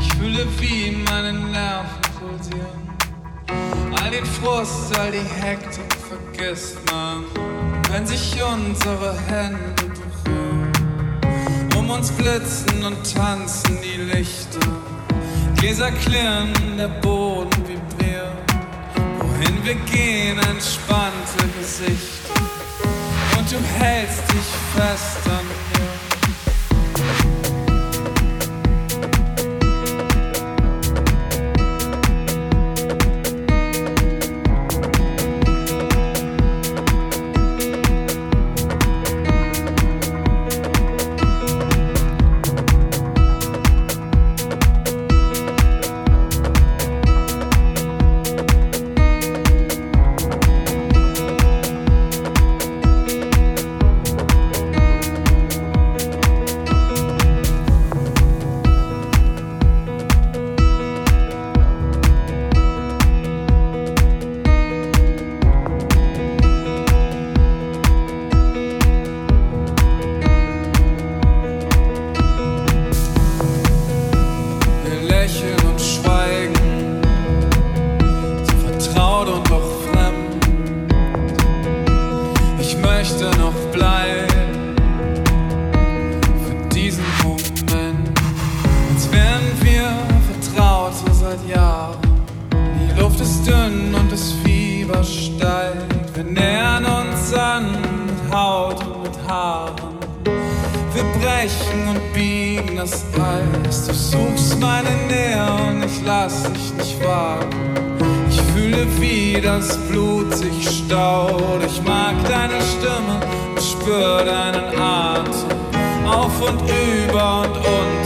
Ich fühle, wie meine Nerven pulsieren. All den Frust, all die Hektik vergisst man, wenn sich unsere Hände berühren. Um uns blitzen und tanzen die Lichter. Gläser klirren, der Boden vibriert. Wohin wir gehen, entspannte Gesichter. Und du hältst dich fest an lächeln und schweigen, so vertraut und doch fremd. Ich möchte noch bleiben für diesen Moment, als wären wir vertraut so seit Jahren. Die Luft ist dünn und das Fieber steigt. Wir nähern uns brechen und biegen das Eis. Du suchst meine Nähe und ich lass dich nicht warten. Ich fühle, wie das Blut sich staut. Ich mag deine Stimme und spür deinen Atem. Auf und über und unter.